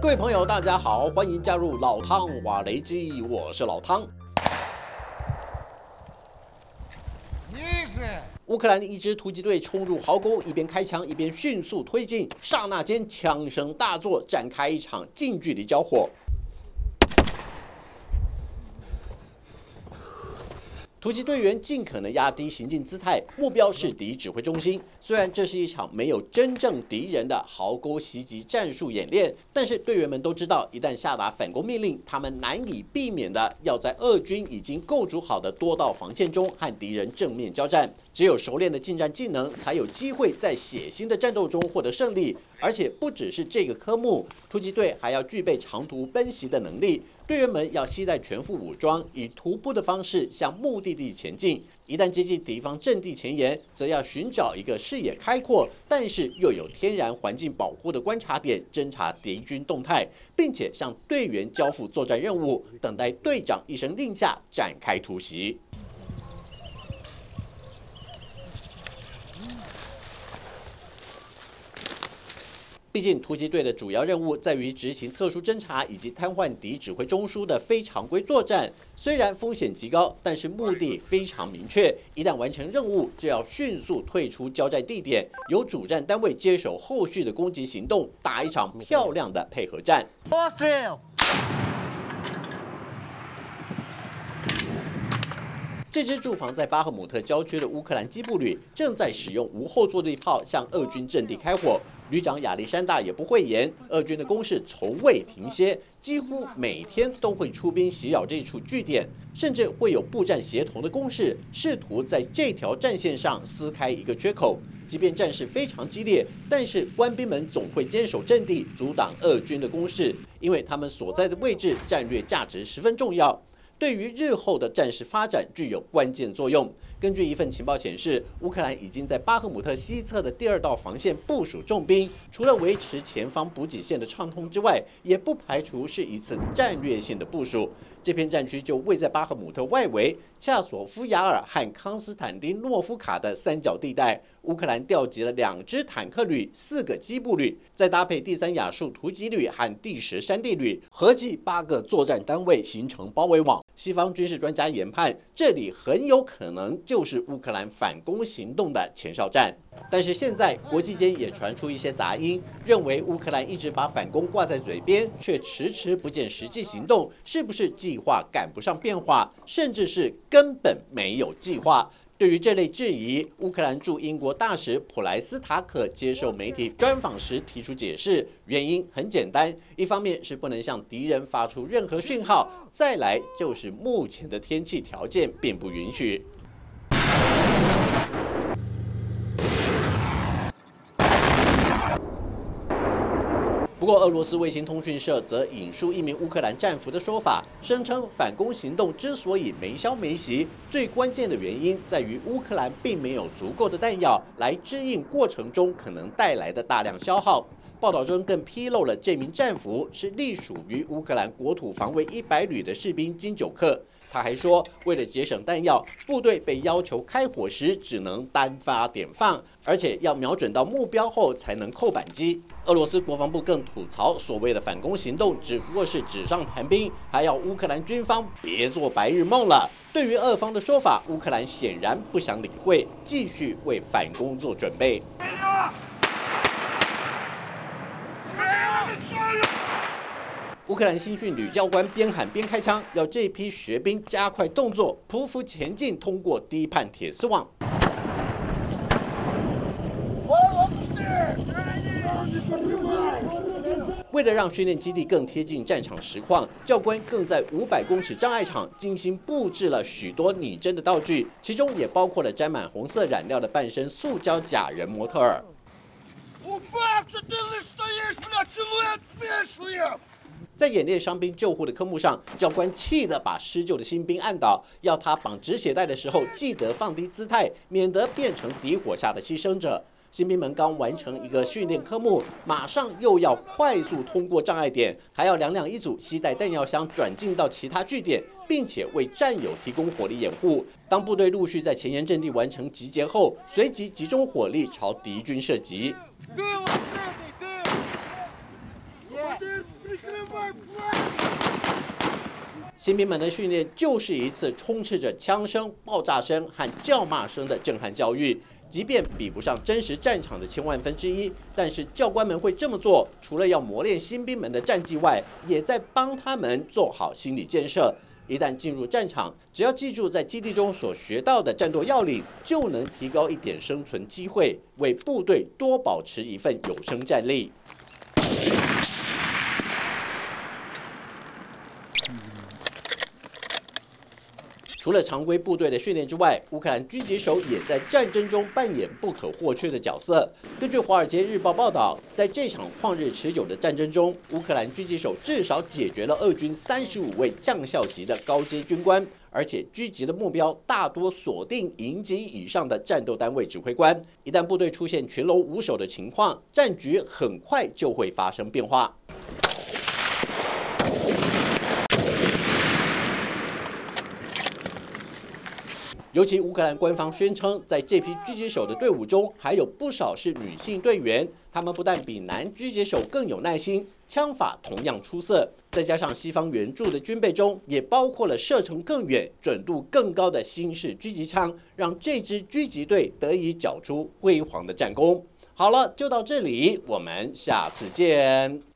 各位朋友，大家好，欢迎加入老汤瓦雷基，我是老汤。乌克兰的一支突击队冲入壕沟，一边开枪一边迅速推进，刹那间枪声大作，展开一场近距离交火。突击队员尽可能压低行进姿态，目标是敌指挥中心。虽然这是一场没有真正敌人的壕沟袭击战术演练，但是队员们都知道，一旦下达反攻命令，他们难以避免的要在俄军已经构筑好的多道防线中和敌人正面交战。只有熟练的近战技能，才有机会在血腥的战斗中获得胜利。而且不只是这个科目，突击队还要具备长途奔袭的能力。队员们要携带全副武装，以徒步的方式向目的地前进。一旦接近敌方阵地前沿，则要寻找一个视野开阔，但是又有天然环境保护的观察点，侦察敌军动态，并且向队员交付作战任务，等待队长一声令下展开突袭。毕竟，突击队的主要任务在于执行特殊侦察以及瘫痪敌指挥中枢的非常规作战。虽然风险极高，但是目的非常明确：一旦完成任务，就要迅速退出交战地点，由主战单位接手后续的攻击行动，打一场漂亮的配合战。这支驻防在巴赫姆特郊区的乌克兰机步旅，正在使用无后坐力炮向俄军阵地开火。旅长亚历山大也不讳言，俄军的攻势从未停歇，几乎每天都会出兵袭扰这处据点，甚至会有步战协同的攻势，试图在这条战线上撕开一个缺口。即便战事非常激烈，但是官兵们总会坚守阵地，阻挡俄军的攻势，因为他们所在的位置战略价值十分重要，对于日后的战事发展具有关键作用。根据一份情报显示，乌克兰已经在巴赫姆特西侧的第二道防线部署重兵，除了维持前方补给线的畅通之外，也不排除是一次战略性的部署。这片战区就位在巴赫姆特外围，恰索夫亚尔和康斯坦丁诺夫卡的三角地带。乌克兰调集了两支坦克旅、四个机步旅，再搭配第三亚速突击旅和第十山地旅，合计八个作战单位形成包围网。西方军事专家研判，这里很有可能就是乌克兰反攻行动的前哨站。但是现在国际间也传出一些杂音，认为乌克兰一直把反攻挂在嘴边，却迟迟不见实际行动，是不是计划赶不上变化，甚至是根本没有计划？对于这类质疑，乌克兰驻英国大使普莱斯塔克接受媒体专访时提出解释，原因很简单，一方面是不能向敌人发出任何讯号，再来就是目前的天气条件并不允许。不过，俄罗斯卫星通讯社则引述一名乌克兰战俘的说法，声称反攻行动之所以没消没息，最关键的原因在于乌克兰并没有足够的弹药来支应过程中可能带来的大量消耗。报道中更披露了这名战俘是隶属于乌克兰国土防卫一百旅的士兵金九克。他还说，为了节省弹药，部队被要求开火时只能单发点放，而且要瞄准到目标后才能扣扳机。俄罗斯国防部更吐槽，所谓的反攻行动只不过是纸上谈兵，还要乌克兰军方别做白日梦了。对于俄方的说法，乌克兰显然不想理会，继续为反攻做准备。乌克兰新训旅教官边喊边开枪，要这批学兵加快动作，匍匐前进，通过低判铁丝网。为了让训练基地更贴近战场实况，教官更在五百公尺障碍场精心布置了许多拟真的道具，其中也包括了沾满红色染料的半身塑胶假人模特儿。在演练伤兵救护的科目上，教官气得把施救的新兵按倒，要他绑止血带的时候记得放低姿态，免得变成敌火下的牺牲者。新兵们刚完成一个训练科目，马上又要快速通过障碍点，还要两两一组携带弹药箱转进到其他据点，并且为战友提供火力掩护。当部队陆续在前沿阵地完成集结后，随即集中火力朝敌军射击。新兵们的训练就是一次充斥着枪声、爆炸声和叫骂声的震撼教育。即便比不上真实战场的千万分之一，但是教官们会这么做，除了要磨练新兵们的战绩外，也在帮他们做好心理建设。一旦进入战场，只要记住在基地中所学到的战斗要领，就能提高一点生存机会，为部队多保持一份有生战力。除了常规部队的训练之外，乌克兰狙击手也在战争中扮演不可或缺的角色。根据《华尔街日报》报道，在这场旷日持久的战争中，乌克兰狙击手至少解决了俄军三十五位将校级的高阶军官，而且狙击的目标大多锁定营级以上的战斗单位指挥官。一旦部队出现群龙无首的情况，战局很快就会发生变化。尤其乌克兰官方宣称，在这批狙击手的队伍中，还有不少是女性队员。他们不但比男狙击手更有耐心，枪法同样出色。再加上西方援助的军备中，也包括了射程更远、准度更高的新式狙击枪，让这支狙击队得以缴出辉煌的战功。好了，就到这里，我们下次见。